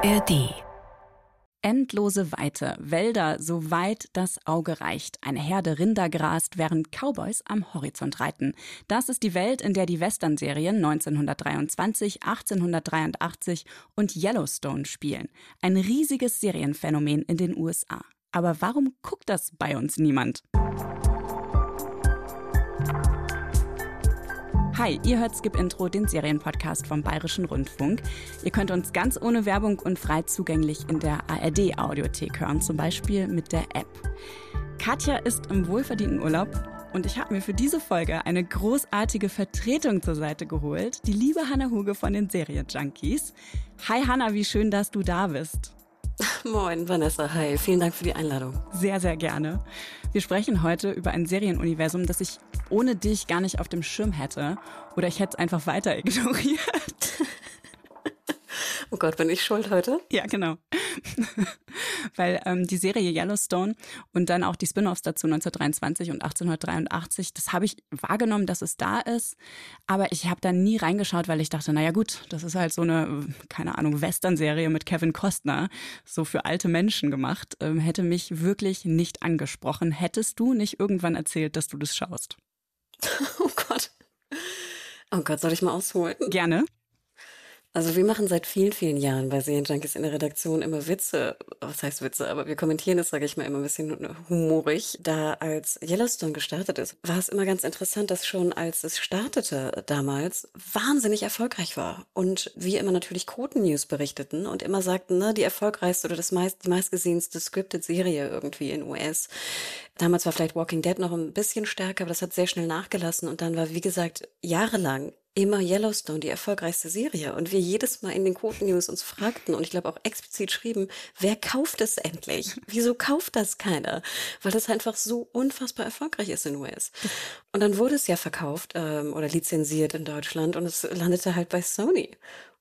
ARD Endlose Weite, Wälder, so weit das Auge reicht. Eine Herde Rinder grast, während Cowboys am Horizont reiten. Das ist die Welt, in der die Western-Serien 1923, 1883 und Yellowstone spielen. Ein riesiges Serienphänomen in den USA. Aber warum guckt das bei uns niemand? Hi, ihr hört Skip Intro, den Serienpodcast vom Bayerischen Rundfunk. Ihr könnt uns ganz ohne Werbung und frei zugänglich in der ARD Audiothek hören, zum Beispiel mit der App. Katja ist im wohlverdienten Urlaub und ich habe mir für diese Folge eine großartige Vertretung zur Seite geholt, die liebe Hanna Huge von den Serienjunkies. Hi Hanna, wie schön, dass du da bist. Moin, Vanessa. Hi, vielen Dank für die Einladung. Sehr, sehr gerne. Wir sprechen heute über ein Serienuniversum, das ich ohne dich gar nicht auf dem Schirm hätte. Oder ich hätte es einfach weiter ignoriert. Oh Gott, bin ich schuld heute? Ja, genau. Weil ähm, die Serie Yellowstone und dann auch die Spin-offs dazu 1923 und 1883, das habe ich wahrgenommen, dass es da ist, aber ich habe da nie reingeschaut, weil ich dachte, naja gut, das ist halt so eine, keine Ahnung, Western-Serie mit Kevin Costner, so für alte Menschen gemacht, ähm, hätte mich wirklich nicht angesprochen. Hättest du nicht irgendwann erzählt, dass du das schaust? Oh Gott. Oh Gott, soll ich mal ausholen? Gerne. Also wir machen seit vielen, vielen Jahren bei Serienjunkies in der Redaktion immer Witze, was heißt Witze, aber wir kommentieren das, sage ich mal, immer ein bisschen humorig. Da als Yellowstone gestartet ist, war es immer ganz interessant, dass schon als es startete damals wahnsinnig erfolgreich war. Und wir immer natürlich Quoten-News berichteten und immer sagten, ne, die erfolgreichste oder das meist, die meistgesehenste Scripted-Serie irgendwie in US. Damals war vielleicht Walking Dead noch ein bisschen stärker, aber das hat sehr schnell nachgelassen und dann war, wie gesagt, jahrelang immer Yellowstone die erfolgreichste Serie und wir jedes Mal in den Quoten-News uns fragten und ich glaube auch explizit schrieben, wer kauft es endlich? Wieso kauft das keiner? Weil das einfach so unfassbar erfolgreich ist in US. Und dann wurde es ja verkauft ähm, oder lizenziert in Deutschland und es landete halt bei Sony.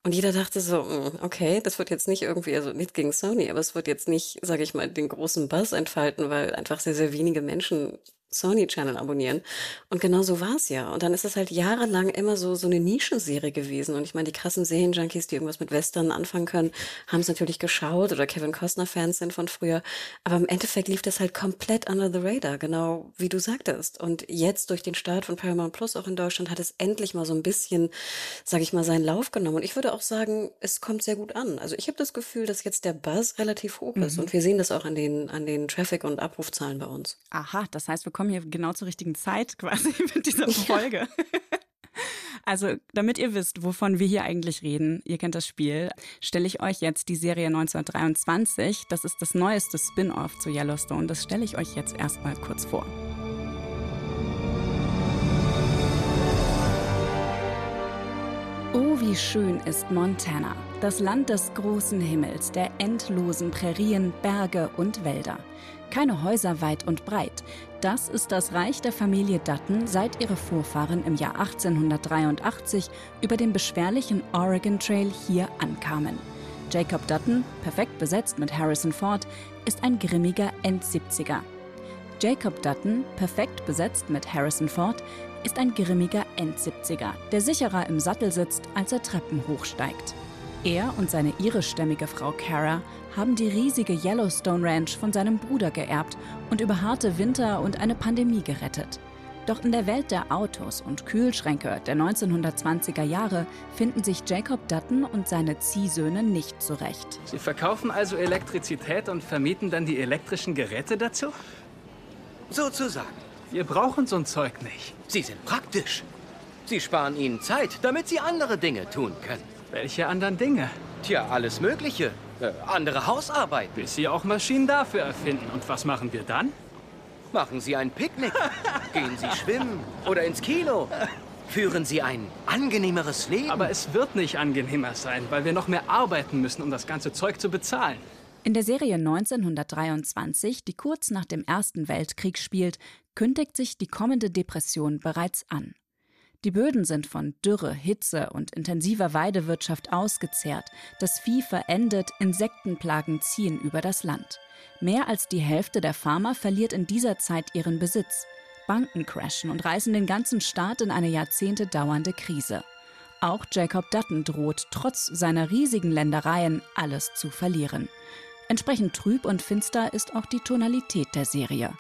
Und jeder dachte so, hm, okay, das wird jetzt nicht irgendwie, also nicht gegen Sony, aber es wird jetzt nicht, sage ich mal, den großen Buzz entfalten, weil einfach sehr, sehr wenige Menschen Sony Channel abonnieren. Und genau so war es ja. Und dann ist es halt jahrelang immer so, so eine Nischenserie gewesen. Und ich meine, die krassen Serienjunkies, die irgendwas mit Western anfangen können, haben es natürlich geschaut oder Kevin Costner-Fans sind von früher. Aber im Endeffekt lief das halt komplett under the radar, genau wie du sagtest. Und jetzt durch den Start von Paramount Plus auch in Deutschland hat es endlich mal so ein bisschen, sage ich mal, seinen Lauf genommen. Und ich würde auch sagen, es kommt sehr gut an. Also ich habe das Gefühl, dass jetzt der Buzz relativ hoch ist. Mhm. Und wir sehen das auch an den, an den Traffic- und Abrufzahlen bei uns. Aha, das heißt, wir kommen hier genau zur richtigen Zeit quasi mit dieser Folge. Ja. Also, damit ihr wisst, wovon wir hier eigentlich reden, ihr kennt das Spiel, stelle ich euch jetzt die Serie 1923. Das ist das neueste Spin-off zu Yellowstone. Das stelle ich euch jetzt erstmal kurz vor. Oh, wie schön ist Montana, das Land des großen Himmels, der endlosen Prärien, Berge und Wälder. Keine Häuser weit und breit. Das ist das Reich der Familie Dutton, seit ihre Vorfahren im Jahr 1883 über den beschwerlichen Oregon Trail hier ankamen. Jacob Dutton, perfekt besetzt mit Harrison Ford, ist ein grimmiger End-70er. Jacob Dutton, perfekt besetzt mit Harrison Ford, ist ein grimmiger End-70er, der sicherer im Sattel sitzt, als er Treppen hochsteigt. Er und seine irischstämmige Frau Cara haben die riesige Yellowstone Ranch von seinem Bruder geerbt und über harte Winter und eine Pandemie gerettet. Doch in der Welt der Autos und Kühlschränke der 1920er Jahre finden sich Jacob Dutton und seine Ziehsöhne nicht zurecht. Sie verkaufen also Elektrizität und vermieten dann die elektrischen Geräte dazu? Sozusagen. Wir brauchen so ein Zeug nicht. Sie sind praktisch. Sie sparen Ihnen Zeit, damit Sie andere Dinge tun können. Welche anderen Dinge? Tja, alles Mögliche. Äh, andere Hausarbeit. Bis Sie auch Maschinen dafür erfinden. Und was machen wir dann? Machen Sie ein Picknick. Gehen Sie schwimmen oder ins Kino. Führen Sie ein angenehmeres Leben. Aber es wird nicht angenehmer sein, weil wir noch mehr arbeiten müssen, um das ganze Zeug zu bezahlen. In der Serie 1923, die kurz nach dem Ersten Weltkrieg spielt, kündigt sich die kommende Depression bereits an. Die Böden sind von Dürre, Hitze und intensiver Weidewirtschaft ausgezehrt, das Vieh verendet, Insektenplagen ziehen über das Land. Mehr als die Hälfte der Farmer verliert in dieser Zeit ihren Besitz. Banken crashen und reißen den ganzen Staat in eine Jahrzehnte dauernde Krise. Auch Jacob Dutton droht, trotz seiner riesigen Ländereien, alles zu verlieren. Entsprechend trüb und finster ist auch die Tonalität der Serie.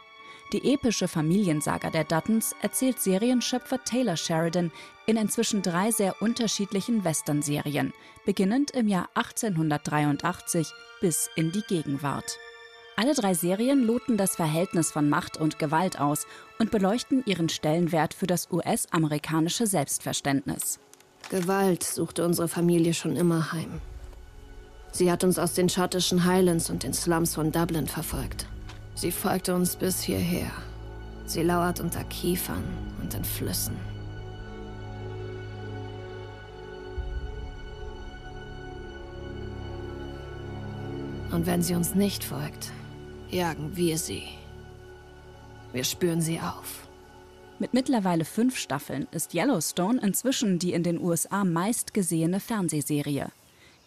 Die epische Familiensaga der Duttons erzählt Serienschöpfer Taylor Sheridan in inzwischen drei sehr unterschiedlichen Western-Serien, beginnend im Jahr 1883 bis in die Gegenwart. Alle drei Serien loten das Verhältnis von Macht und Gewalt aus und beleuchten ihren Stellenwert für das US-amerikanische Selbstverständnis. Gewalt suchte unsere Familie schon immer heim. Sie hat uns aus den schottischen Highlands und den Slums von Dublin verfolgt. Sie folgte uns bis hierher. Sie lauert unter Kiefern und in Flüssen. Und wenn sie uns nicht folgt, jagen wir sie. Wir spüren sie auf. Mit mittlerweile fünf Staffeln ist Yellowstone inzwischen die in den USA meistgesehene Fernsehserie.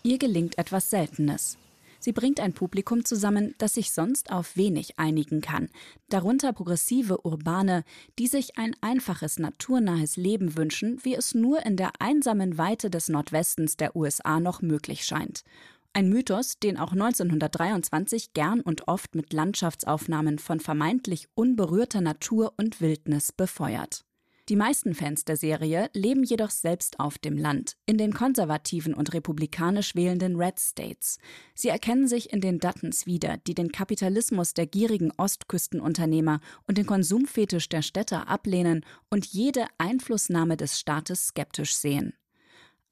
Ihr gelingt etwas Seltenes. Sie bringt ein Publikum zusammen, das sich sonst auf wenig einigen kann, darunter progressive Urbane, die sich ein einfaches, naturnahes Leben wünschen, wie es nur in der einsamen Weite des Nordwestens der USA noch möglich scheint. Ein Mythos, den auch 1923 gern und oft mit Landschaftsaufnahmen von vermeintlich unberührter Natur und Wildnis befeuert. Die meisten Fans der Serie leben jedoch selbst auf dem Land, in den konservativen und republikanisch wählenden Red States. Sie erkennen sich in den Duttons wieder, die den Kapitalismus der gierigen Ostküstenunternehmer und den Konsumfetisch der Städter ablehnen und jede Einflussnahme des Staates skeptisch sehen.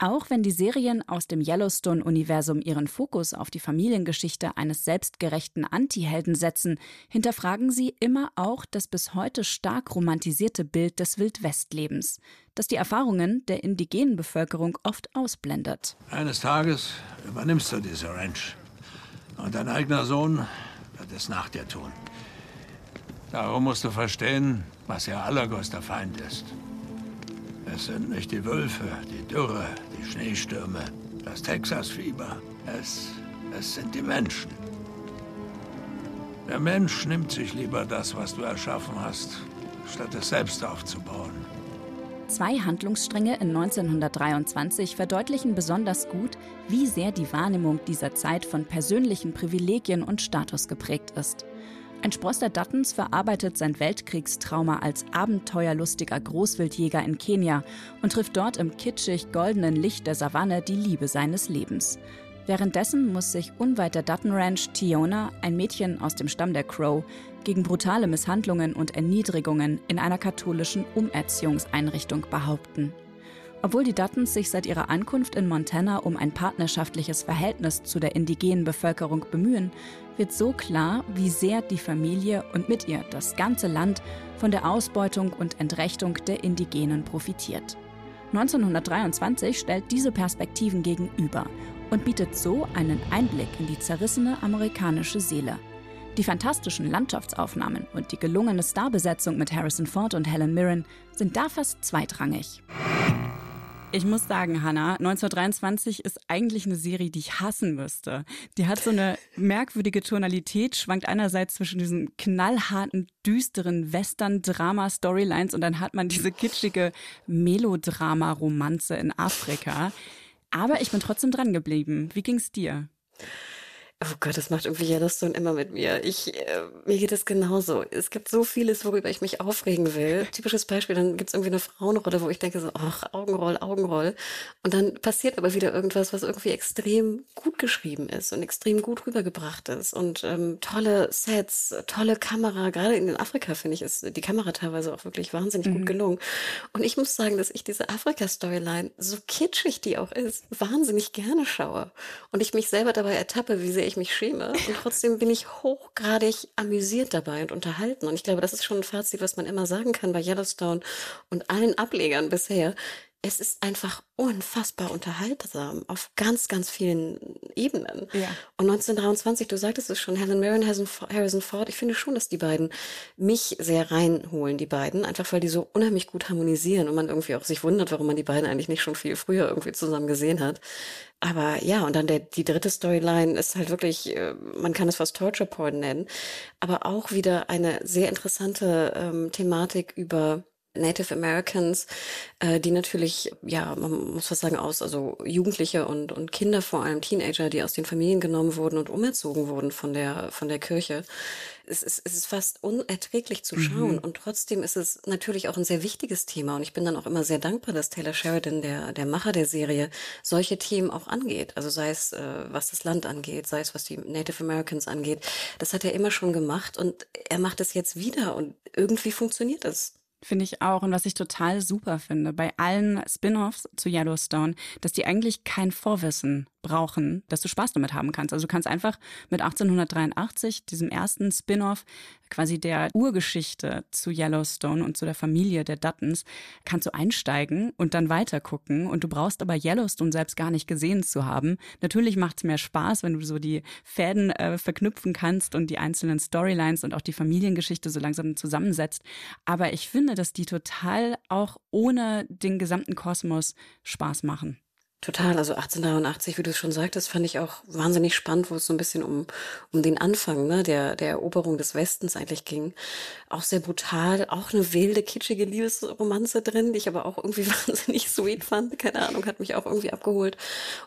Auch wenn die Serien aus dem Yellowstone-Universum ihren Fokus auf die Familiengeschichte eines selbstgerechten Antihelden setzen, hinterfragen sie immer auch das bis heute stark romantisierte Bild des Wildwestlebens, das die Erfahrungen der indigenen Bevölkerung oft ausblendet. Eines Tages übernimmst du diese Ranch. Und dein eigener Sohn wird es nach dir tun. Darum musst du verstehen, was ihr allergrößter Feind ist. Es sind nicht die Wölfe, die Dürre, die Schneestürme, das Texasfieber. Es, es sind die Menschen. Der Mensch nimmt sich lieber das, was du erschaffen hast, statt es selbst aufzubauen. Zwei Handlungsstränge in 1923 verdeutlichen besonders gut, wie sehr die Wahrnehmung dieser Zeit von persönlichen Privilegien und Status geprägt ist. Ein Spross der Duttons verarbeitet sein Weltkriegstrauma als abenteuerlustiger Großwildjäger in Kenia und trifft dort im kitschig goldenen Licht der Savanne die Liebe seines Lebens. Währenddessen muss sich unweit der Dutton Ranch Tiona, ein Mädchen aus dem Stamm der Crow, gegen brutale Misshandlungen und Erniedrigungen in einer katholischen Umerziehungseinrichtung behaupten. Obwohl die Duttons sich seit ihrer Ankunft in Montana um ein partnerschaftliches Verhältnis zu der indigenen Bevölkerung bemühen, wird so klar, wie sehr die Familie und mit ihr das ganze Land von der Ausbeutung und Entrechtung der Indigenen profitiert. 1923 stellt diese Perspektiven gegenüber und bietet so einen Einblick in die zerrissene amerikanische Seele. Die fantastischen Landschaftsaufnahmen und die gelungene Starbesetzung mit Harrison Ford und Helen Mirren sind da fast zweitrangig. Ich muss sagen, Hannah, 1923 ist eigentlich eine Serie, die ich hassen müsste. Die hat so eine merkwürdige Tonalität, schwankt einerseits zwischen diesen knallharten, düsteren Western-Drama-Storylines und dann hat man diese kitschige Melodrama-Romanze in Afrika. Aber ich bin trotzdem dran geblieben. Wie ging's dir? Oh Gott, das macht irgendwie Yellowstone immer mit mir. Ich, äh, mir geht es genauso. Es gibt so vieles, worüber ich mich aufregen will. Typisches Beispiel, dann gibt es irgendwie eine Frauenrolle, wo ich denke so, ach, Augenroll, Augenroll. Und dann passiert aber wieder irgendwas, was irgendwie extrem gut geschrieben ist und extrem gut rübergebracht ist. Und ähm, tolle Sets, tolle Kamera. Gerade in Afrika, finde ich, ist die Kamera teilweise auch wirklich wahnsinnig mhm. gut gelungen. Und ich muss sagen, dass ich diese Afrika-Storyline, so kitschig die auch ist, wahnsinnig gerne schaue. Und ich mich selber dabei ertappe, wie sehr ich mich schäme. Und trotzdem bin ich hochgradig amüsiert dabei und unterhalten. Und ich glaube, das ist schon ein Fazit, was man immer sagen kann bei Yellowstone und allen Ablegern bisher es ist einfach unfassbar unterhaltsam auf ganz, ganz vielen Ebenen. Ja. Und 1923, du sagtest es schon, Helen Mirren, Harrison Ford, ich finde schon, dass die beiden mich sehr reinholen, die beiden, einfach weil die so unheimlich gut harmonisieren und man irgendwie auch sich wundert, warum man die beiden eigentlich nicht schon viel früher irgendwie zusammen gesehen hat. Aber ja, und dann der, die dritte Storyline ist halt wirklich, äh, man kann es fast Torture Porn nennen, aber auch wieder eine sehr interessante ähm, Thematik über Native Americans, äh, die natürlich, ja, man muss was sagen, aus, also Jugendliche und, und Kinder, vor allem Teenager, die aus den Familien genommen wurden und umerzogen wurden von der, von der Kirche. Es ist, es ist fast unerträglich zu schauen mhm. und trotzdem ist es natürlich auch ein sehr wichtiges Thema und ich bin dann auch immer sehr dankbar, dass Taylor Sheridan, der, der Macher der Serie, solche Themen auch angeht. Also sei es, äh, was das Land angeht, sei es, was die Native Americans angeht. Das hat er immer schon gemacht und er macht es jetzt wieder und irgendwie funktioniert es. Finde ich auch. Und was ich total super finde bei allen Spin-offs zu Yellowstone, dass die eigentlich kein Vorwissen brauchen, dass du Spaß damit haben kannst. Also du kannst einfach mit 1883, diesem ersten Spin-off, quasi der Urgeschichte zu Yellowstone und zu der Familie der Duttons, kannst du einsteigen und dann weitergucken. Und du brauchst aber Yellowstone selbst gar nicht gesehen zu haben. Natürlich macht es mehr Spaß, wenn du so die Fäden äh, verknüpfen kannst und die einzelnen Storylines und auch die Familiengeschichte so langsam zusammensetzt. Aber ich finde, dass die total auch ohne den gesamten Kosmos Spaß machen. Total, also 1883, wie du es schon sagtest, fand ich auch wahnsinnig spannend, wo es so ein bisschen um, um den Anfang ne, der, der Eroberung des Westens eigentlich ging. Auch sehr brutal, auch eine wilde, kitschige Liebesromanze drin, die ich aber auch irgendwie wahnsinnig sweet fand. Keine Ahnung, hat mich auch irgendwie abgeholt.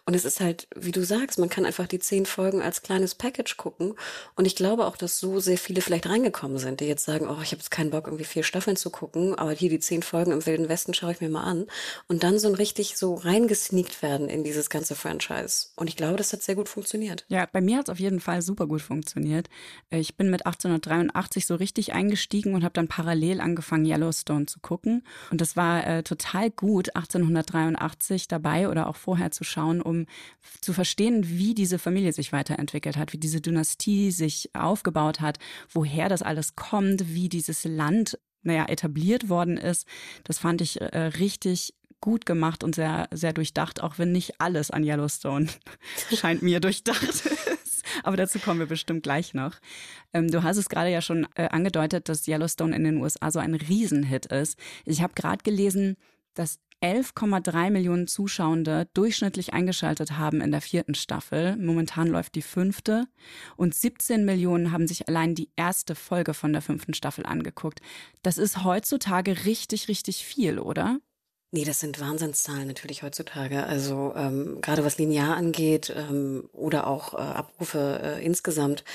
Und es ist halt, wie du sagst, man kann einfach die zehn Folgen als kleines Package gucken. Und ich glaube auch, dass so sehr viele vielleicht reingekommen sind, die jetzt sagen, oh, ich habe jetzt keinen Bock, irgendwie vier Staffeln zu gucken, aber hier die zehn Folgen im Wilden Westen schaue ich mir mal an. Und dann so ein richtig so reingesneakt werden in dieses ganze Franchise. Und ich glaube, das hat sehr gut funktioniert. Ja, bei mir hat es auf jeden Fall super gut funktioniert. Ich bin mit 1883 so richtig eingestiegen und habe dann parallel angefangen, Yellowstone zu gucken. Und das war äh, total gut, 1883 dabei oder auch vorher zu schauen, um zu verstehen, wie diese Familie sich weiterentwickelt hat, wie diese Dynastie sich aufgebaut hat, woher das alles kommt, wie dieses Land naja, etabliert worden ist. Das fand ich äh, richtig gut gemacht und sehr, sehr durchdacht, auch wenn nicht alles an Yellowstone scheint mir durchdacht ist. Aber dazu kommen wir bestimmt gleich noch. Ähm, du hast es gerade ja schon äh, angedeutet, dass Yellowstone in den USA so ein Riesenhit ist. Ich habe gerade gelesen, dass 11,3 Millionen Zuschauende durchschnittlich eingeschaltet haben in der vierten Staffel. Momentan läuft die fünfte. Und 17 Millionen haben sich allein die erste Folge von der fünften Staffel angeguckt. Das ist heutzutage richtig, richtig viel, oder? Nee, das sind Wahnsinnszahlen natürlich heutzutage. Also ähm, gerade was linear angeht ähm, oder auch äh, Abrufe äh, insgesamt.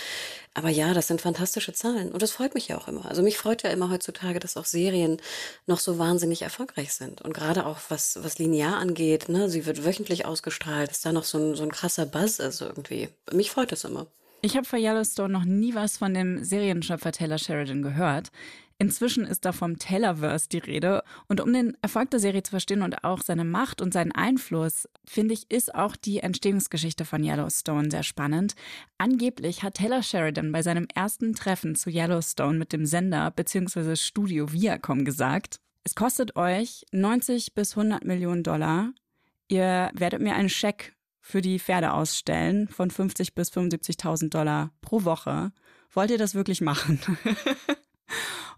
Aber ja, das sind fantastische Zahlen und das freut mich ja auch immer. Also mich freut ja immer heutzutage, dass auch Serien noch so wahnsinnig erfolgreich sind. Und gerade auch was, was linear angeht, ne, sie wird wöchentlich ausgestrahlt, dass da noch so ein, so ein krasser Buzz ist irgendwie. Mich freut das immer. Ich habe für Yellowstone noch nie was von dem Serienschöpfer Taylor Sheridan gehört. Inzwischen ist da vom Tellerverse die Rede. Und um den Erfolg der Serie zu verstehen und auch seine Macht und seinen Einfluss, finde ich, ist auch die Entstehungsgeschichte von Yellowstone sehr spannend. Angeblich hat Taylor Sheridan bei seinem ersten Treffen zu Yellowstone mit dem Sender bzw. Studio Viacom gesagt, es kostet euch 90 bis 100 Millionen Dollar. Ihr werdet mir einen Scheck für die Pferde ausstellen von 50 bis 75.000 Dollar pro Woche. Wollt ihr das wirklich machen?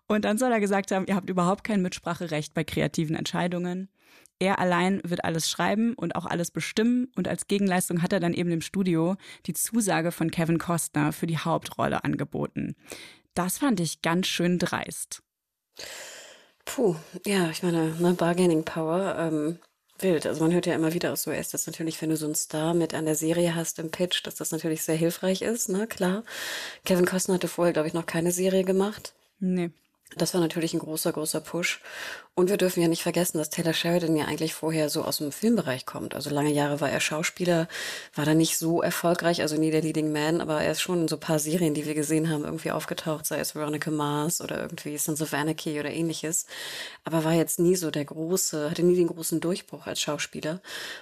Und dann soll er gesagt haben, ihr habt überhaupt kein Mitspracherecht bei kreativen Entscheidungen. Er allein wird alles schreiben und auch alles bestimmen und als Gegenleistung hat er dann eben im Studio die Zusage von Kevin Costner für die Hauptrolle angeboten. Das fand ich ganz schön dreist. Puh, ja, ich meine, ne, Bargaining Power, ähm, wild. Also man hört ja immer wieder aus so, ist das natürlich, wenn du so einen Star mit an der Serie hast im Pitch, dass das natürlich sehr hilfreich ist, ne, klar. Kevin Costner hatte vorher, glaube ich, noch keine Serie gemacht. Nee. Das war natürlich ein großer, großer Push. Und wir dürfen ja nicht vergessen, dass Taylor Sheridan ja eigentlich vorher so aus dem Filmbereich kommt. Also lange Jahre war er Schauspieler, war da nicht so erfolgreich, also nie der Leading Man, aber er ist schon in so ein paar Serien, die wir gesehen haben, irgendwie aufgetaucht, sei es Veronica Mars oder irgendwie Sons of Anarchy oder ähnliches. Aber war jetzt nie so der große, hatte nie den großen Durchbruch als Schauspieler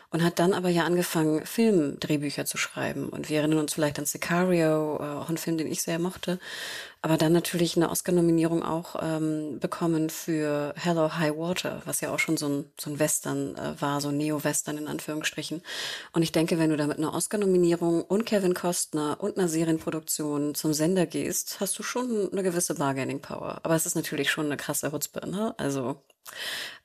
und hat dann aber ja angefangen, Filmdrehbücher zu schreiben. Und wir erinnern uns vielleicht an Sicario, äh, auch ein Film, den ich sehr mochte. Aber dann natürlich eine Oscar-Nominierung auch ähm, bekommen für Hello High High Water, was ja auch schon so ein, so ein Western äh, war, so Neo-Western in Anführungsstrichen. Und ich denke, wenn du da mit einer Oscar-Nominierung und Kevin Costner und einer Serienproduktion zum Sender gehst, hast du schon eine gewisse Bargaining-Power. Aber es ist natürlich schon eine krasse Hutzpe, ne? Also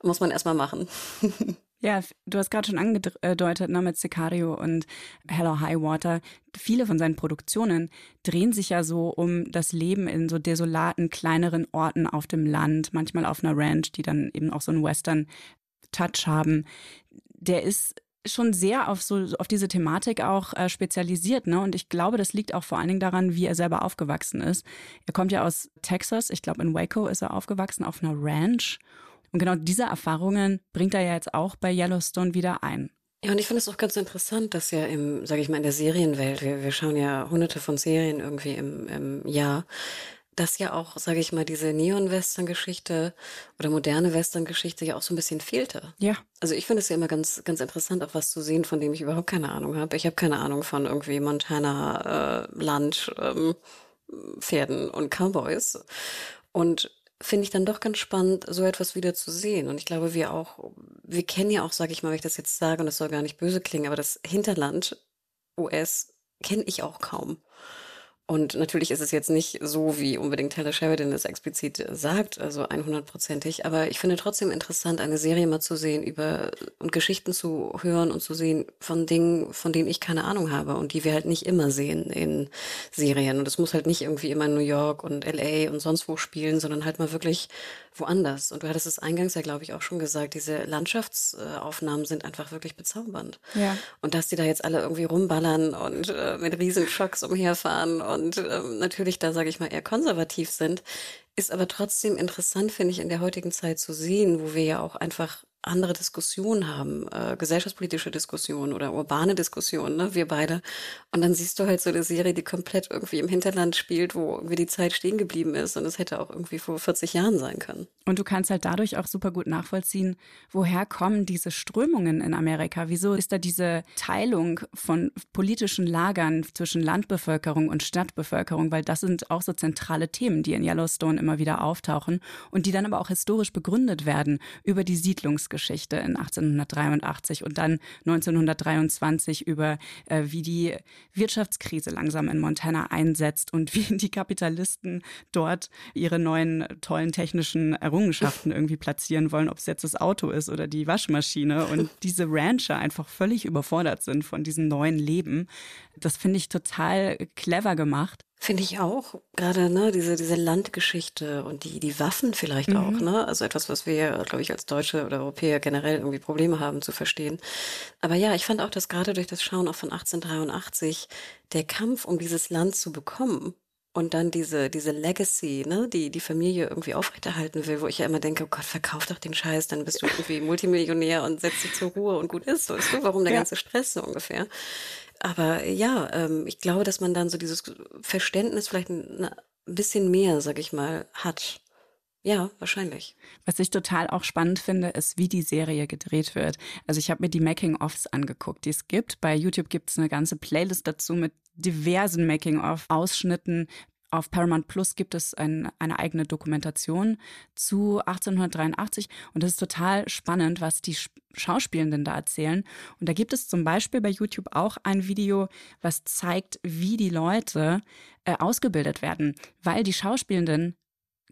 Muss man erstmal machen. Ja, du hast gerade schon angedeutet, ne, mit Sicario und Hello High Water. Viele von seinen Produktionen drehen sich ja so um das Leben in so desolaten, kleineren Orten auf dem Land, manchmal auf einer Ranch, die dann eben auch so einen Western-Touch haben. Der ist schon sehr auf so auf diese Thematik auch äh, spezialisiert, ne? Und ich glaube, das liegt auch vor allen Dingen daran, wie er selber aufgewachsen ist. Er kommt ja aus Texas, ich glaube in Waco ist er aufgewachsen auf einer Ranch und genau diese Erfahrungen bringt er ja jetzt auch bei Yellowstone wieder ein. Ja, und ich finde es auch ganz interessant, dass ja im, sage ich mal, in der Serienwelt, wir, wir schauen ja hunderte von Serien irgendwie im, im Jahr, dass ja auch, sage ich mal, diese Neon-Western-Geschichte oder moderne Western-Geschichte ja auch so ein bisschen fehlte. Ja. Also ich finde es ja immer ganz, ganz interessant, auch was zu sehen, von dem ich überhaupt keine Ahnung habe. Ich habe keine Ahnung von irgendwie Montana, äh, Land, ähm, Pferden und Cowboys. Und finde ich dann doch ganz spannend, so etwas wieder zu sehen. Und ich glaube, wir auch, wir kennen ja auch, sage ich mal, wenn ich das jetzt sage, und das soll gar nicht böse klingen, aber das Hinterland US kenne ich auch kaum. Und natürlich ist es jetzt nicht so, wie unbedingt Taylor Sheridan es explizit sagt, also 100%ig. Aber ich finde trotzdem interessant, eine Serie mal zu sehen über und Geschichten zu hören und zu sehen von Dingen, von denen ich keine Ahnung habe und die wir halt nicht immer sehen in Serien. Und es muss halt nicht irgendwie immer in New York und LA und sonst wo spielen, sondern halt mal wirklich woanders. Und du hattest es eingangs ja, glaube ich, auch schon gesagt, diese Landschaftsaufnahmen sind einfach wirklich bezaubernd. Ja. Und dass die da jetzt alle irgendwie rumballern und äh, mit Riesenschocks umherfahren und äh, natürlich da, sage ich mal, eher konservativ sind, ist aber trotzdem interessant, finde ich, in der heutigen Zeit zu sehen, wo wir ja auch einfach andere Diskussionen haben, äh, gesellschaftspolitische Diskussionen oder urbane Diskussionen, ne, wir beide. Und dann siehst du halt so eine Serie, die komplett irgendwie im Hinterland spielt, wo irgendwie die Zeit stehen geblieben ist und es hätte auch irgendwie vor 40 Jahren sein können. Und du kannst halt dadurch auch super gut nachvollziehen, woher kommen diese Strömungen in Amerika? Wieso ist da diese Teilung von politischen Lagern zwischen Landbevölkerung und Stadtbevölkerung? Weil das sind auch so zentrale Themen, die in Yellowstone immer wieder auftauchen und die dann aber auch historisch begründet werden über die Siedlungs Geschichte in 1883 und dann 1923 über, äh, wie die Wirtschaftskrise langsam in Montana einsetzt und wie die Kapitalisten dort ihre neuen tollen technischen Errungenschaften irgendwie platzieren wollen, ob es jetzt das Auto ist oder die Waschmaschine und diese Rancher einfach völlig überfordert sind von diesem neuen Leben. Das finde ich total clever gemacht. Finde ich auch. Gerade, ne, diese, diese Landgeschichte und die, die Waffen vielleicht mhm. auch, ne? Also etwas, was wir, glaube ich, als Deutsche oder Europäer generell irgendwie Probleme haben zu verstehen. Aber ja, ich fand auch, dass gerade durch das Schauen auch von 1883 der Kampf um dieses Land zu bekommen und dann diese, diese Legacy, ne, die die Familie irgendwie aufrechterhalten will, wo ich ja immer denke, oh Gott, verkauf doch den Scheiß, dann bist du irgendwie Multimillionär und setzt dich zur Ruhe und gut ist. So ist du, warum der ja. ganze Stress so ungefähr. Aber ja, ähm, ich glaube, dass man dann so dieses Verständnis vielleicht ein bisschen mehr, sag ich mal, hat. Ja, wahrscheinlich. Was ich total auch spannend finde, ist, wie die Serie gedreht wird. Also ich habe mir die Making-ofs angeguckt, die es gibt. Bei YouTube gibt es eine ganze Playlist dazu mit diversen Making-of-Ausschnitten, auf Paramount Plus gibt es ein, eine eigene Dokumentation zu 1883 und es ist total spannend, was die Schauspielenden da erzählen. Und da gibt es zum Beispiel bei YouTube auch ein Video, was zeigt, wie die Leute äh, ausgebildet werden, weil die Schauspielenden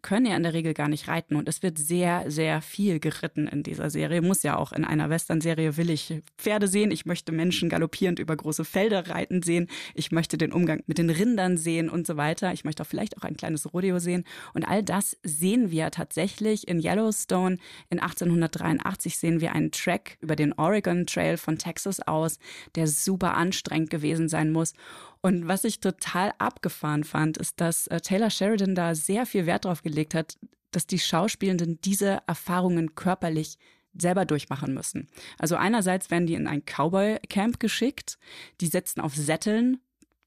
können ja in der Regel gar nicht reiten und es wird sehr, sehr viel geritten in dieser Serie. Muss ja auch in einer Western-Serie will ich Pferde sehen, ich möchte Menschen galoppierend über große Felder reiten sehen, ich möchte den Umgang mit den Rindern sehen und so weiter. Ich möchte auch vielleicht auch ein kleines Rodeo sehen und all das sehen wir tatsächlich in Yellowstone. In 1883 sehen wir einen Track über den Oregon Trail von Texas aus, der super anstrengend gewesen sein muss. Und was ich total abgefahren fand, ist, dass äh, Taylor Sheridan da sehr viel Wert drauf gelegt hat, dass die Schauspielenden diese Erfahrungen körperlich selber durchmachen müssen. Also einerseits werden die in ein Cowboy-Camp geschickt, die setzen auf Sätteln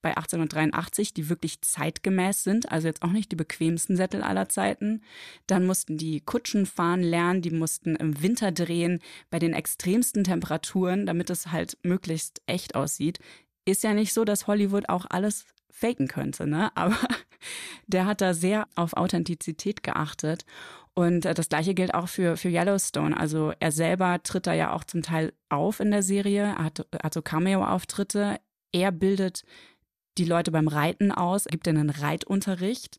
bei 1883, die wirklich zeitgemäß sind, also jetzt auch nicht die bequemsten Sättel aller Zeiten. Dann mussten die Kutschen fahren lernen, die mussten im Winter drehen, bei den extremsten Temperaturen, damit es halt möglichst echt aussieht ist ja nicht so, dass Hollywood auch alles faken könnte, ne? Aber der hat da sehr auf Authentizität geachtet. Und äh, das gleiche gilt auch für, für Yellowstone. Also er selber tritt da ja auch zum Teil auf in der Serie. Er hat, hat so Cameo-Auftritte. Er bildet die Leute beim Reiten aus, gibt ihnen Reitunterricht.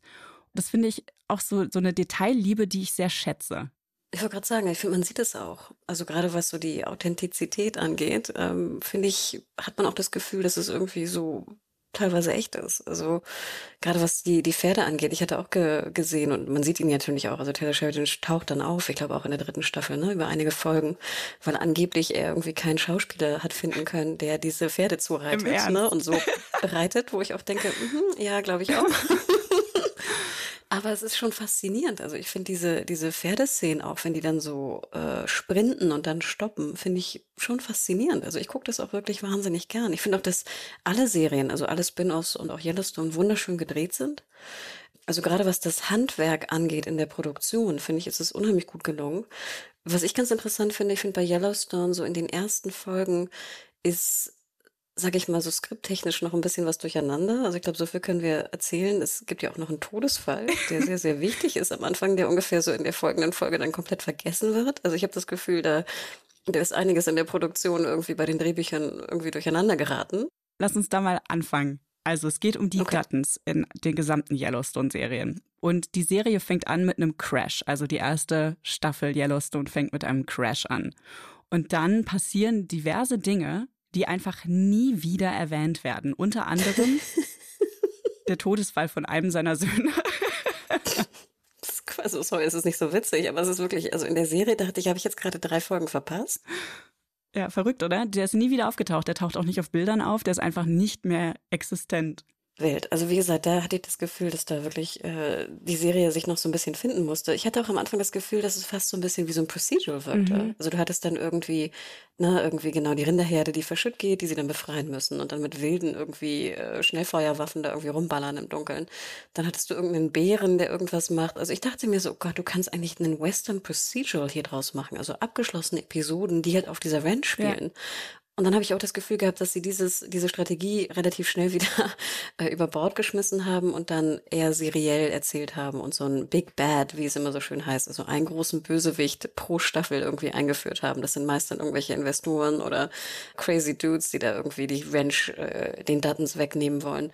Das finde ich auch so, so eine Detailliebe, die ich sehr schätze. Ich wollte gerade sagen, ich finde, man sieht es auch. Also gerade was so die Authentizität angeht, ähm, finde ich, hat man auch das Gefühl, dass es irgendwie so teilweise echt ist. Also gerade was die, die Pferde angeht, ich hatte auch ge gesehen und man sieht ihn natürlich auch, also Taylor Sheridan taucht dann auf, ich glaube auch in der dritten Staffel, ne, über einige Folgen, weil angeblich er irgendwie keinen Schauspieler hat finden können, der diese Pferde zureitet ne, und so reitet, wo ich auch denke, mh, ja, glaube ich auch. Aber es ist schon faszinierend. Also ich finde diese, diese Pferdeszenen auch, wenn die dann so äh, sprinten und dann stoppen, finde ich schon faszinierend. Also ich gucke das auch wirklich wahnsinnig gern. Ich finde auch, dass alle Serien, also alle Spin-offs und auch Yellowstone wunderschön gedreht sind. Also gerade was das Handwerk angeht in der Produktion, finde ich, ist es unheimlich gut gelungen. Was ich ganz interessant finde, ich finde bei Yellowstone so in den ersten Folgen ist sage ich mal, so skripttechnisch noch ein bisschen was durcheinander. Also ich glaube, so viel können wir erzählen. Es gibt ja auch noch einen Todesfall, der sehr, sehr wichtig ist am Anfang, der ungefähr so in der folgenden Folge dann komplett vergessen wird. Also ich habe das Gefühl, da, da ist einiges in der Produktion irgendwie bei den Drehbüchern irgendwie durcheinander geraten. Lass uns da mal anfangen. Also es geht um die okay. In den gesamten Yellowstone-Serien. Und die Serie fängt an mit einem Crash. Also die erste Staffel Yellowstone fängt mit einem Crash an. Und dann passieren diverse Dinge, die einfach nie wieder erwähnt werden. Unter anderem der Todesfall von einem seiner Söhne. also sorry, es ist nicht so witzig, aber es ist wirklich, also in der Serie dachte ich, habe ich jetzt gerade drei Folgen verpasst. Ja, verrückt, oder? Der ist nie wieder aufgetaucht. Der taucht auch nicht auf Bildern auf. Der ist einfach nicht mehr existent. Wild. Also wie gesagt, da hatte ich das Gefühl, dass da wirklich äh, die Serie sich noch so ein bisschen finden musste. Ich hatte auch am Anfang das Gefühl, dass es fast so ein bisschen wie so ein Procedural wirkte. Mhm. Also du hattest dann irgendwie, na, irgendwie genau die Rinderherde, die verschütt geht, die sie dann befreien müssen und dann mit wilden irgendwie äh, Schnellfeuerwaffen da irgendwie rumballern im Dunkeln. Dann hattest du irgendeinen Bären, der irgendwas macht. Also ich dachte mir so, oh Gott, du kannst eigentlich einen Western Procedural hier draus machen. Also abgeschlossene Episoden, die halt auf dieser Ranch spielen. Ja. Und dann habe ich auch das Gefühl gehabt, dass sie dieses, diese Strategie relativ schnell wieder äh, über Bord geschmissen haben und dann eher seriell erzählt haben und so ein Big Bad, wie es immer so schön heißt, also einen großen Bösewicht pro Staffel irgendwie eingeführt haben. Das sind meist dann irgendwelche Investoren oder crazy Dudes, die da irgendwie die Ranch äh, den Duttons wegnehmen wollen.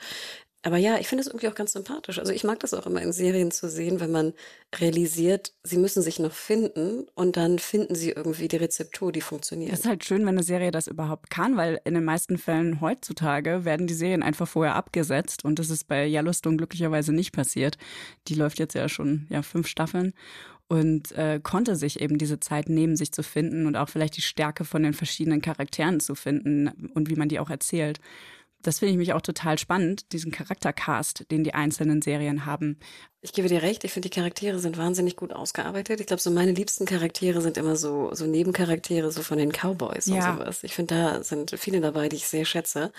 Aber ja, ich finde es irgendwie auch ganz sympathisch. Also ich mag das auch immer in Serien zu sehen, wenn man realisiert, sie müssen sich noch finden und dann finden sie irgendwie die Rezeptur, die funktioniert. Es ist halt schön, wenn eine Serie das überhaupt kann, weil in den meisten Fällen heutzutage werden die Serien einfach vorher abgesetzt und das ist bei Yellowstone glücklicherweise nicht passiert. Die läuft jetzt ja schon ja fünf Staffeln und äh, konnte sich eben diese Zeit nehmen, sich zu finden und auch vielleicht die Stärke von den verschiedenen Charakteren zu finden und wie man die auch erzählt das finde ich mich auch total spannend, diesen Charaktercast, den die einzelnen Serien haben. Ich gebe dir recht, ich finde, die Charaktere sind wahnsinnig gut ausgearbeitet. Ich glaube, so meine liebsten Charaktere sind immer so, so Nebencharaktere, so von den Cowboys ja. und sowas. Ich finde, da sind viele dabei, die ich sehr schätze.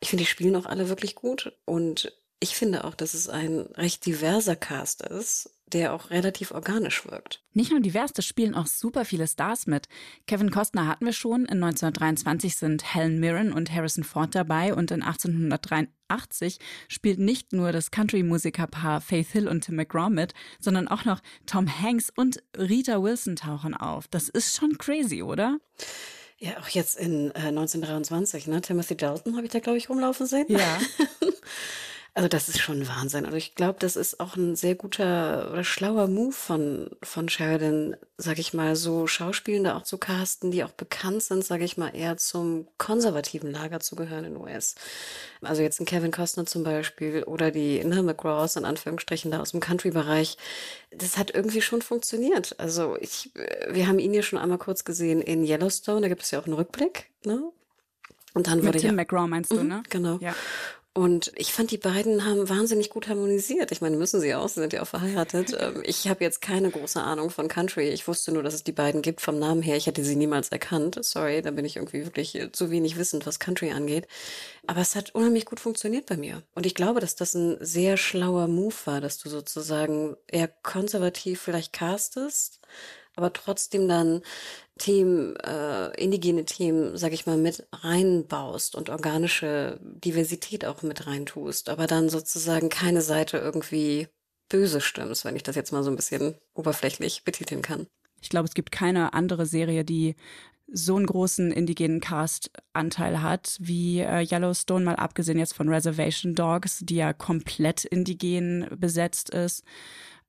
Ich finde, die spielen auch alle wirklich gut und ich finde auch, dass es ein recht diverser Cast ist, der auch relativ organisch wirkt. Nicht nur divers, da spielen auch super viele Stars mit. Kevin Costner hatten wir schon, in 1923 sind Helen Mirren und Harrison Ford dabei und in 1883 spielt nicht nur das Country-Musikerpaar Faith Hill und Tim McGraw mit, sondern auch noch Tom Hanks und Rita Wilson tauchen auf. Das ist schon crazy, oder? Ja, auch jetzt in äh, 1923, ne? Timothy Dalton habe ich da, glaube ich, rumlaufen sehen. Ja. Also das ist schon Wahnsinn. Also ich glaube, das ist auch ein sehr guter oder schlauer Move von, von Sheridan, sag ich mal, so Schauspielende auch zu casten, die auch bekannt sind, sag ich mal, eher zum konservativen Lager zu gehören in US. Also jetzt ein Kevin Costner zum Beispiel oder die ne, McGraws in Anführungsstrichen da aus dem Country-Bereich. Das hat irgendwie schon funktioniert. Also ich, wir haben ihn ja schon einmal kurz gesehen in Yellowstone, da gibt es ja auch einen Rückblick, ne? Und dann Mit wurde Tim ja, McGraw meinst du, mhm, ne? Genau. Ja. Und ich fand, die beiden haben wahnsinnig gut harmonisiert. Ich meine, müssen sie auch, sie sind ja auch verheiratet. Ähm, ich habe jetzt keine große Ahnung von Country. Ich wusste nur, dass es die beiden gibt vom Namen her. Ich hätte sie niemals erkannt. Sorry, da bin ich irgendwie wirklich zu wenig wissend, was Country angeht. Aber es hat unheimlich gut funktioniert bei mir. Und ich glaube, dass das ein sehr schlauer Move war, dass du sozusagen eher konservativ vielleicht castest, aber trotzdem dann Themen, äh, indigene Themen, sag ich mal, mit reinbaust und organische Diversität auch mit reintust, aber dann sozusagen keine Seite irgendwie böse stimmst, wenn ich das jetzt mal so ein bisschen oberflächlich betiteln kann. Ich glaube, es gibt keine andere Serie, die so einen großen indigenen Cast-Anteil hat wie äh, Yellowstone, mal abgesehen jetzt von Reservation Dogs, die ja komplett indigen besetzt ist.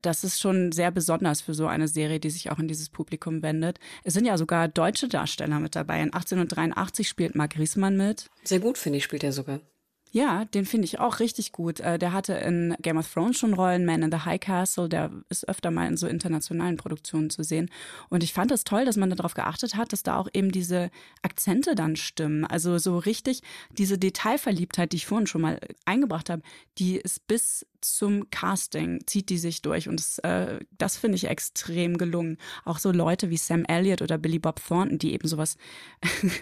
Das ist schon sehr besonders für so eine Serie, die sich auch in dieses Publikum wendet. Es sind ja sogar deutsche Darsteller mit dabei. In 1883 spielt Marc Riesmann mit. Sehr gut, finde ich, spielt er sogar. Ja, den finde ich auch richtig gut. Äh, der hatte in Game of Thrones schon Rollen, Man in the High Castle, der ist öfter mal in so internationalen Produktionen zu sehen. Und ich fand es das toll, dass man darauf geachtet hat, dass da auch eben diese Akzente dann stimmen. Also so richtig diese Detailverliebtheit, die ich vorhin schon mal eingebracht habe, die ist bis zum Casting, zieht die sich durch. Und das, äh, das finde ich extrem gelungen. Auch so Leute wie Sam Elliott oder Billy Bob Thornton, die eben sowas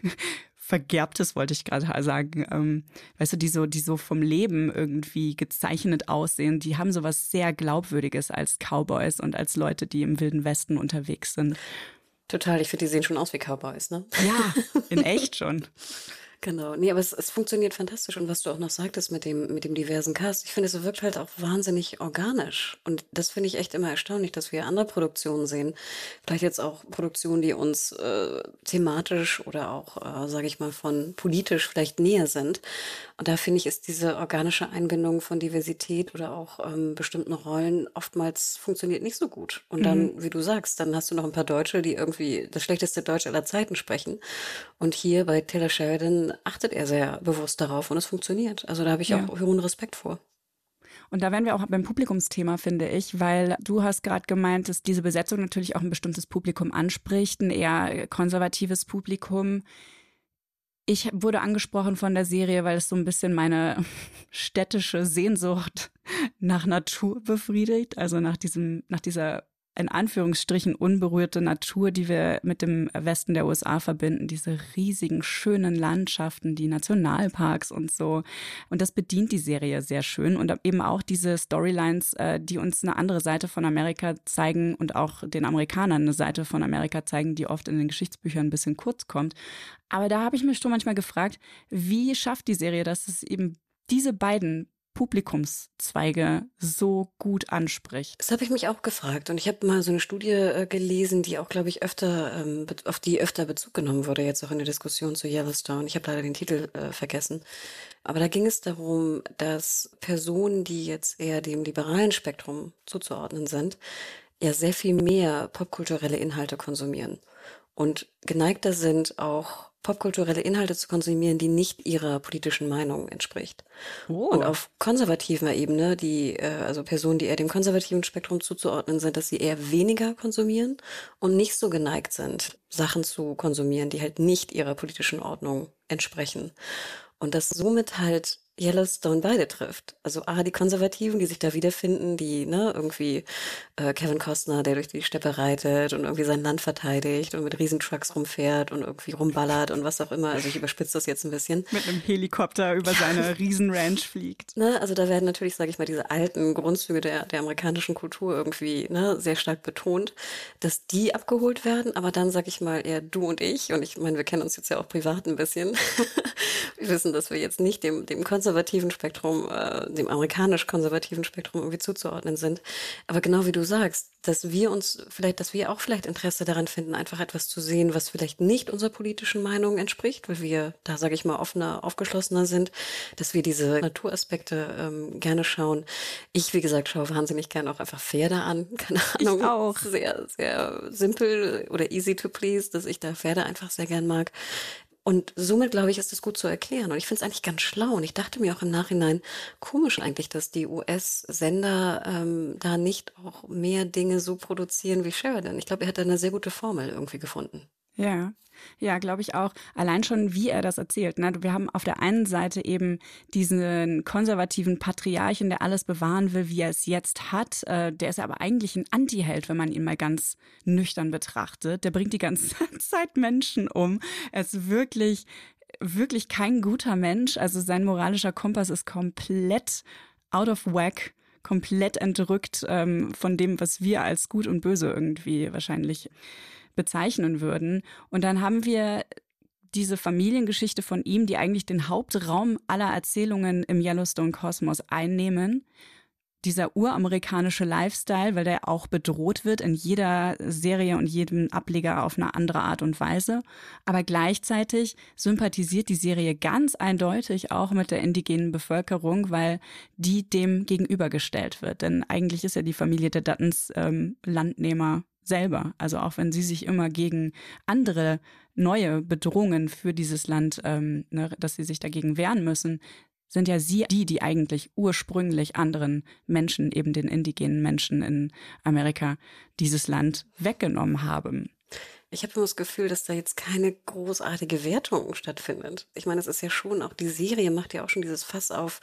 Vergerbtes, wollte ich gerade sagen. Ähm, weißt du, die so, die so vom Leben irgendwie gezeichnet aussehen, die haben sowas sehr Glaubwürdiges als Cowboys und als Leute, die im Wilden Westen unterwegs sind. Total, ich finde, die sehen schon aus wie Cowboys, ne? Ja, in echt schon. Genau. Nee, aber es, es funktioniert fantastisch. Und was du auch noch sagtest mit dem, mit dem diversen Cast, ich finde, es wirkt halt auch wahnsinnig organisch. Und das finde ich echt immer erstaunlich, dass wir andere Produktionen sehen. Vielleicht jetzt auch Produktionen, die uns äh, thematisch oder auch, äh, sage ich mal, von politisch vielleicht näher sind. Und da finde ich, ist diese organische Einbindung von Diversität oder auch ähm, bestimmten Rollen oftmals funktioniert nicht so gut. Und dann, mhm. wie du sagst, dann hast du noch ein paar Deutsche, die irgendwie das schlechteste Deutsch aller Zeiten sprechen. Und hier bei Taylor Sheridan achtet er sehr bewusst darauf und es funktioniert. Also da habe ich ja. auch hohen Respekt vor. Und da wären wir auch beim Publikumsthema, finde ich, weil du hast gerade gemeint, dass diese Besetzung natürlich auch ein bestimmtes Publikum anspricht, ein eher konservatives Publikum. Ich wurde angesprochen von der Serie, weil es so ein bisschen meine städtische Sehnsucht nach Natur befriedigt, also nach diesem, nach dieser in Anführungsstrichen unberührte Natur, die wir mit dem Westen der USA verbinden, diese riesigen, schönen Landschaften, die Nationalparks und so. Und das bedient die Serie sehr schön und eben auch diese Storylines, äh, die uns eine andere Seite von Amerika zeigen und auch den Amerikanern eine Seite von Amerika zeigen, die oft in den Geschichtsbüchern ein bisschen kurz kommt. Aber da habe ich mich schon manchmal gefragt, wie schafft die Serie, dass es eben diese beiden Publikumszweige so gut anspricht. Das habe ich mich auch gefragt und ich habe mal so eine Studie äh, gelesen, die auch, glaube ich, öfter ähm, auf die öfter Bezug genommen wurde jetzt auch in der Diskussion zu Yellowstone. Ich habe leider den Titel äh, vergessen, aber da ging es darum, dass Personen, die jetzt eher dem liberalen Spektrum zuzuordnen sind, ja sehr viel mehr popkulturelle Inhalte konsumieren und geneigter sind auch popkulturelle Inhalte zu konsumieren, die nicht ihrer politischen Meinung entspricht. Oh. Und auf konservativer Ebene, die, äh, also Personen, die eher dem konservativen Spektrum zuzuordnen sind, dass sie eher weniger konsumieren und nicht so geneigt sind, Sachen zu konsumieren, die halt nicht ihrer politischen Ordnung entsprechen. Und dass somit halt Yellowstone beide trifft. Also A, die Konservativen, die sich da wiederfinden, die ne, irgendwie äh, Kevin Costner, der durch die Steppe reitet und irgendwie sein Land verteidigt und mit Riesentrucks rumfährt und irgendwie rumballert und was auch immer. Also ich überspitze das jetzt ein bisschen. Mit einem Helikopter über seine Riesenranch fliegt. Ne, also da werden natürlich, sage ich mal, diese alten Grundzüge der, der amerikanischen Kultur irgendwie ne, sehr stark betont, dass die abgeholt werden, aber dann, sage ich mal, eher du und ich, und ich meine, wir kennen uns jetzt ja auch privat ein bisschen, wir wissen, dass wir jetzt nicht dem, dem konservativen Spektrum, äh, dem amerikanisch-konservativen Spektrum irgendwie zuzuordnen sind. Aber genau wie du sagst, dass wir uns vielleicht, dass wir auch vielleicht Interesse daran finden, einfach etwas zu sehen, was vielleicht nicht unserer politischen Meinung entspricht, weil wir da, sage ich mal, offener, aufgeschlossener sind, dass wir diese Naturaspekte ähm, gerne schauen. Ich, wie gesagt, schaue wahnsinnig gerne auch einfach Pferde an. Keine Ahnung. Ich auch. Sehr, sehr simpel oder easy to please, dass ich da Pferde einfach sehr gern mag. Und somit, glaube ich, ist es gut zu erklären. Und ich finde es eigentlich ganz schlau. Und ich dachte mir auch im Nachhinein, komisch eigentlich, dass die US-Sender ähm, da nicht auch mehr Dinge so produzieren wie Sheridan. Ich glaube, er hat da eine sehr gute Formel irgendwie gefunden. Ja, ja, glaube ich auch. Allein schon, wie er das erzählt. Ne? Wir haben auf der einen Seite eben diesen konservativen Patriarchen, der alles bewahren will, wie er es jetzt hat. Äh, der ist aber eigentlich ein Antiheld, wenn man ihn mal ganz nüchtern betrachtet. Der bringt die ganze Zeit Menschen um. Er ist wirklich, wirklich kein guter Mensch. Also sein moralischer Kompass ist komplett out of whack komplett entrückt ähm, von dem, was wir als gut und böse irgendwie wahrscheinlich bezeichnen würden. Und dann haben wir diese Familiengeschichte von ihm, die eigentlich den Hauptraum aller Erzählungen im Yellowstone-Kosmos einnehmen. dieser uramerikanische Lifestyle, weil der auch bedroht wird in jeder Serie und jedem Ableger auf eine andere Art und Weise. Aber gleichzeitig sympathisiert die Serie ganz eindeutig auch mit der indigenen Bevölkerung, weil die dem gegenübergestellt wird. Denn eigentlich ist ja die Familie der Duttons ähm, Landnehmer selber. Also auch wenn sie sich immer gegen andere neue Bedrohungen für dieses Land, ähm, ne, dass sie sich dagegen wehren müssen, sind ja sie die, die eigentlich ursprünglich anderen Menschen, eben den indigenen Menschen in Amerika, dieses Land weggenommen haben. Ich habe immer das Gefühl, dass da jetzt keine großartige Wertung stattfindet. Ich meine, es ist ja schon, auch die Serie macht ja auch schon dieses Fass auf,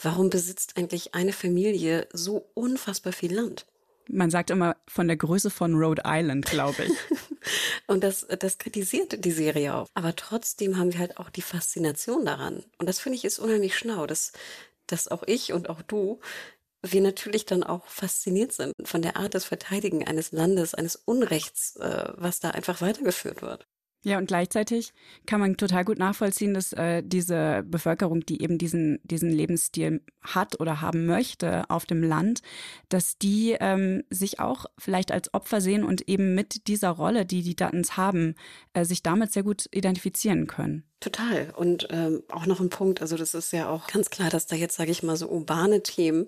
warum besitzt eigentlich eine Familie so unfassbar viel Land? Man sagt immer von der Größe von Rhode Island, glaube ich. und das, das kritisiert die Serie auch. Aber trotzdem haben wir halt auch die Faszination daran. Und das finde ich ist unheimlich schlau, dass, dass auch ich und auch du wir natürlich dann auch fasziniert sind von der Art des Verteidigen eines Landes, eines Unrechts, äh, was da einfach weitergeführt wird. Ja, und gleichzeitig kann man total gut nachvollziehen, dass äh, diese Bevölkerung, die eben diesen, diesen Lebensstil hat oder haben möchte auf dem Land, dass die ähm, sich auch vielleicht als Opfer sehen und eben mit dieser Rolle, die die Duttons haben, äh, sich damit sehr gut identifizieren können. Total. Und ähm, auch noch ein Punkt, also das ist ja auch ganz klar, dass da jetzt, sage ich mal, so urbane Themen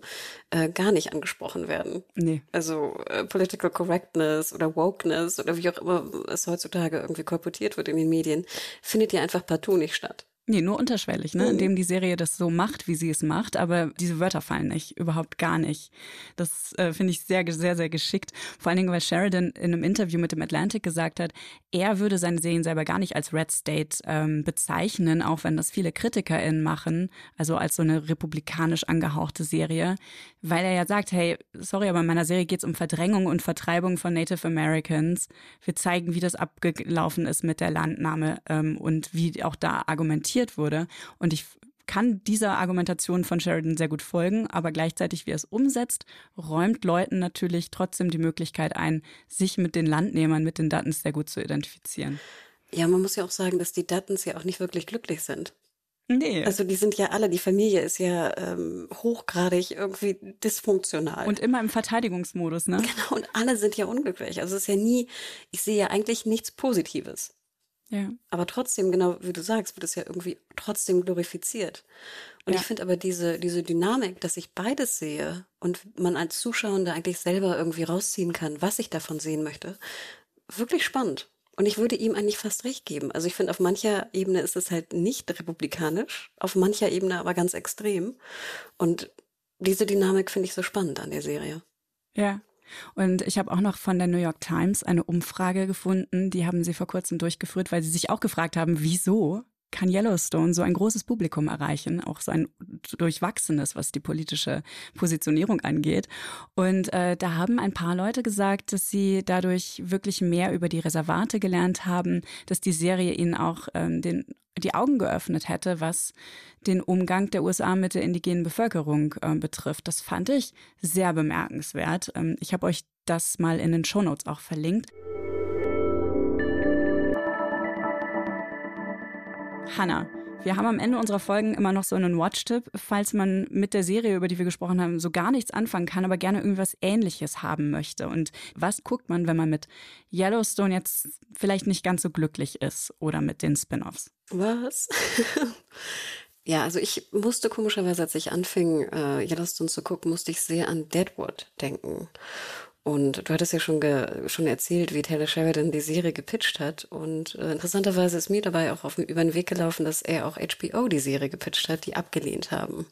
äh, gar nicht angesprochen werden. Nee. Also äh, Political Correctness oder Wokeness oder wie auch immer es heutzutage irgendwie kolportiert wird in den Medien, findet ja einfach partout nicht statt. Nee, nur unterschwellig, ne? indem die Serie das so macht, wie sie es macht, aber diese Wörter fallen nicht, überhaupt gar nicht. Das äh, finde ich sehr, sehr, sehr geschickt. Vor allen Dingen, weil Sheridan in einem Interview mit dem Atlantic gesagt hat, er würde seine Serien selber gar nicht als Red State ähm, bezeichnen, auch wenn das viele KritikerInnen machen, also als so eine republikanisch angehauchte Serie, weil er ja sagt, hey, sorry, aber in meiner Serie geht es um Verdrängung und Vertreibung von Native Americans. Wir zeigen, wie das abgelaufen ist mit der Landnahme ähm, und wie auch da argumentiert diskutiert wurde. Und ich kann dieser Argumentation von Sheridan sehr gut folgen, aber gleichzeitig, wie er es umsetzt, räumt Leuten natürlich trotzdem die Möglichkeit ein, sich mit den Landnehmern, mit den Duttons sehr gut zu identifizieren. Ja, man muss ja auch sagen, dass die Duttons ja auch nicht wirklich glücklich sind. Nee. Also die sind ja alle, die Familie ist ja ähm, hochgradig irgendwie dysfunktional. Und immer im Verteidigungsmodus, ne? Genau, und alle sind ja unglücklich. Also es ist ja nie, ich sehe ja eigentlich nichts Positives. Ja. Aber trotzdem, genau wie du sagst, wird es ja irgendwie trotzdem glorifiziert. Und ja. ich finde aber diese, diese Dynamik, dass ich beides sehe und man als Zuschauer eigentlich selber irgendwie rausziehen kann, was ich davon sehen möchte, wirklich spannend. Und ich würde ihm eigentlich fast recht geben. Also ich finde, auf mancher Ebene ist es halt nicht republikanisch, auf mancher Ebene aber ganz extrem. Und diese Dynamik finde ich so spannend an der Serie. Ja. Und ich habe auch noch von der New York Times eine Umfrage gefunden, die haben sie vor kurzem durchgeführt, weil sie sich auch gefragt haben, wieso kann Yellowstone so ein großes Publikum erreichen, auch so ein durchwachsenes, was die politische Positionierung angeht. Und äh, da haben ein paar Leute gesagt, dass sie dadurch wirklich mehr über die Reservate gelernt haben, dass die Serie ihnen auch ähm, den die Augen geöffnet hätte, was den Umgang der USA mit der indigenen Bevölkerung äh, betrifft. Das fand ich sehr bemerkenswert. Ähm, ich habe euch das mal in den Shownotes auch verlinkt. Hannah, wir haben am Ende unserer Folgen immer noch so einen Watch-Tipp, falls man mit der Serie, über die wir gesprochen haben, so gar nichts anfangen kann, aber gerne irgendwas Ähnliches haben möchte. Und was guckt man, wenn man mit Yellowstone jetzt vielleicht nicht ganz so glücklich ist oder mit den Spin-offs? Was? ja, also ich musste komischerweise, als ich anfing, äh, Yellowstone zu gucken, musste ich sehr an Deadwood denken. Und du hattest ja schon, schon erzählt, wie Taylor Sheridan die Serie gepitcht hat. Und äh, interessanterweise ist mir dabei auch auf, über den Weg gelaufen, dass er auch HBO die Serie gepitcht hat, die abgelehnt haben.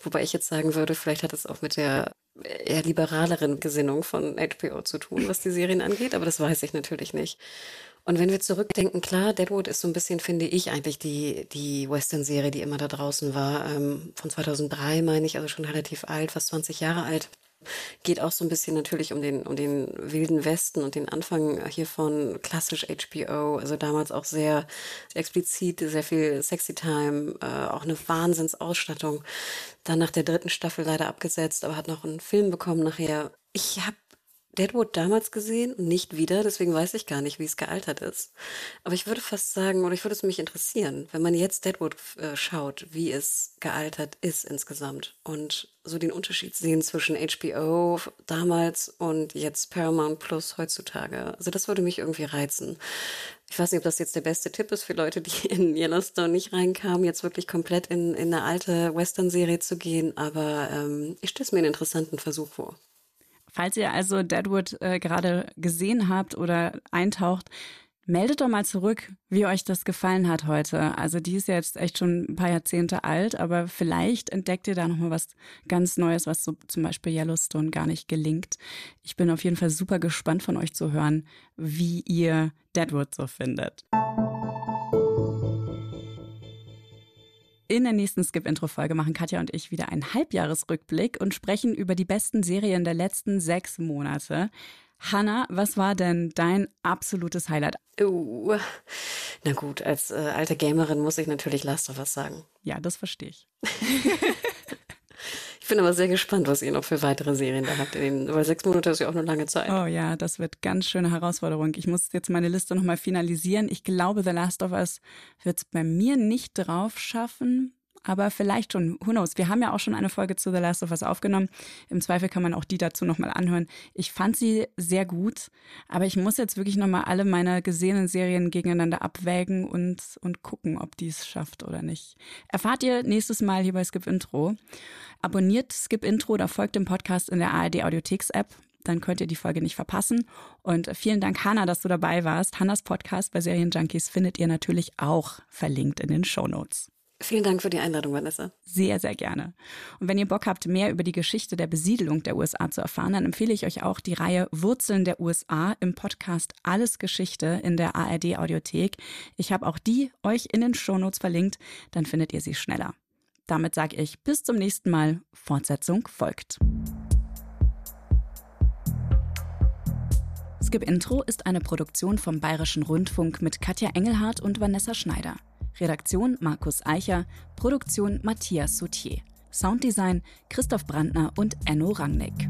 Wobei ich jetzt sagen würde, vielleicht hat es auch mit der eher liberaleren Gesinnung von HBO zu tun, was die Serien angeht, aber das weiß ich natürlich nicht. Und wenn wir zurückdenken, klar, Deadwood ist so ein bisschen, finde ich, eigentlich die, die Western-Serie, die immer da draußen war. Ähm, von 2003 meine ich, also schon relativ alt, fast 20 Jahre alt. Geht auch so ein bisschen natürlich um den, um den wilden Westen und den Anfang hier von klassisch HBO, also damals auch sehr, sehr explizit, sehr viel Sexy Time, äh, auch eine Wahnsinnsausstattung. Dann nach der dritten Staffel leider abgesetzt, aber hat noch einen Film bekommen nachher. Ich habe Deadwood damals gesehen und nicht wieder, deswegen weiß ich gar nicht, wie es gealtert ist. Aber ich würde fast sagen, oder ich würde es mich interessieren, wenn man jetzt Deadwood äh, schaut, wie es gealtert ist insgesamt und so den Unterschied sehen zwischen HBO damals und jetzt Paramount Plus heutzutage. Also das würde mich irgendwie reizen. Ich weiß nicht, ob das jetzt der beste Tipp ist für Leute, die in Yellowstone nicht reinkamen, jetzt wirklich komplett in, in eine alte Western-Serie zu gehen, aber ähm, ich stelle es mir einen interessanten Versuch vor. Falls ihr also Deadwood äh, gerade gesehen habt oder eintaucht, meldet doch mal zurück, wie euch das gefallen hat heute. Also die ist ja jetzt echt schon ein paar Jahrzehnte alt, aber vielleicht entdeckt ihr da nochmal was ganz Neues, was so zum Beispiel Yellowstone gar nicht gelingt. Ich bin auf jeden Fall super gespannt von euch zu hören, wie ihr Deadwood so findet. In der nächsten Skip-Intro-Folge machen Katja und ich wieder einen Halbjahresrückblick und sprechen über die besten Serien der letzten sechs Monate. Hanna, was war denn dein absolutes Highlight? Uh, na gut, als äh, alte Gamerin muss ich natürlich Last of Us sagen. Ja, das verstehe ich. ich bin aber sehr gespannt, was ihr noch für weitere Serien da habt. Weil sechs Monate ist ja auch eine lange Zeit. Oh ja, das wird ganz schöne Herausforderung. Ich muss jetzt meine Liste nochmal finalisieren. Ich glaube, The Last of Us wird es bei mir nicht drauf schaffen aber vielleicht schon, who knows. Wir haben ja auch schon eine Folge zu The Last of Us aufgenommen. Im Zweifel kann man auch die dazu nochmal anhören. Ich fand sie sehr gut, aber ich muss jetzt wirklich nochmal alle meine gesehenen Serien gegeneinander abwägen und, und gucken, ob die es schafft oder nicht. Erfahrt ihr nächstes Mal hier bei Skip Intro. Abonniert Skip Intro oder folgt dem Podcast in der ARD Audiotheks App dann könnt ihr die Folge nicht verpassen. Und vielen Dank, Hanna, dass du dabei warst. Hannas Podcast bei Serienjunkies findet ihr natürlich auch verlinkt in den Show Notes. Vielen Dank für die Einladung, Vanessa. Sehr, sehr gerne. Und wenn ihr Bock habt, mehr über die Geschichte der Besiedelung der USA zu erfahren, dann empfehle ich euch auch die Reihe Wurzeln der USA im Podcast Alles Geschichte in der ARD Audiothek. Ich habe auch die euch in den Shownotes verlinkt, dann findet ihr sie schneller. Damit sage ich bis zum nächsten Mal. Fortsetzung folgt. Skip Intro ist eine Produktion vom Bayerischen Rundfunk mit Katja Engelhardt und Vanessa Schneider. Redaktion Markus Eicher, Produktion Matthias Soutier. Sounddesign Christoph Brandner und Enno Rangnick.